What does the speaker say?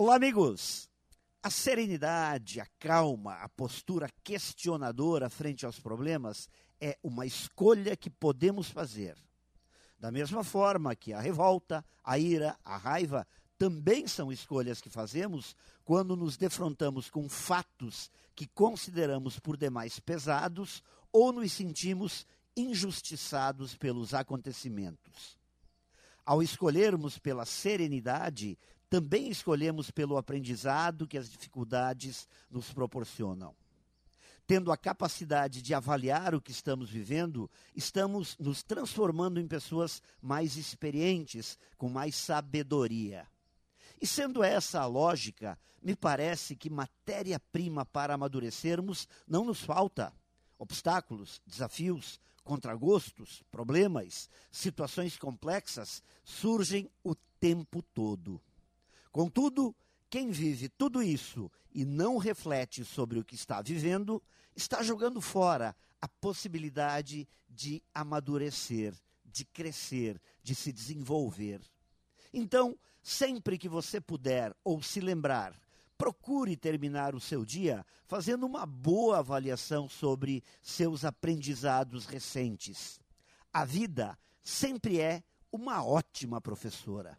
Olá, amigos! A serenidade, a calma, a postura questionadora frente aos problemas é uma escolha que podemos fazer. Da mesma forma que a revolta, a ira, a raiva também são escolhas que fazemos quando nos defrontamos com fatos que consideramos por demais pesados ou nos sentimos injustiçados pelos acontecimentos. Ao escolhermos pela serenidade, também escolhemos pelo aprendizado que as dificuldades nos proporcionam. Tendo a capacidade de avaliar o que estamos vivendo, estamos nos transformando em pessoas mais experientes, com mais sabedoria. E sendo essa a lógica, me parece que matéria-prima para amadurecermos não nos falta. Obstáculos, desafios, contragostos, problemas, situações complexas surgem o tempo todo. Contudo, quem vive tudo isso e não reflete sobre o que está vivendo, está jogando fora a possibilidade de amadurecer, de crescer, de se desenvolver. Então, sempre que você puder ou se lembrar, procure terminar o seu dia fazendo uma boa avaliação sobre seus aprendizados recentes. A vida sempre é uma ótima professora.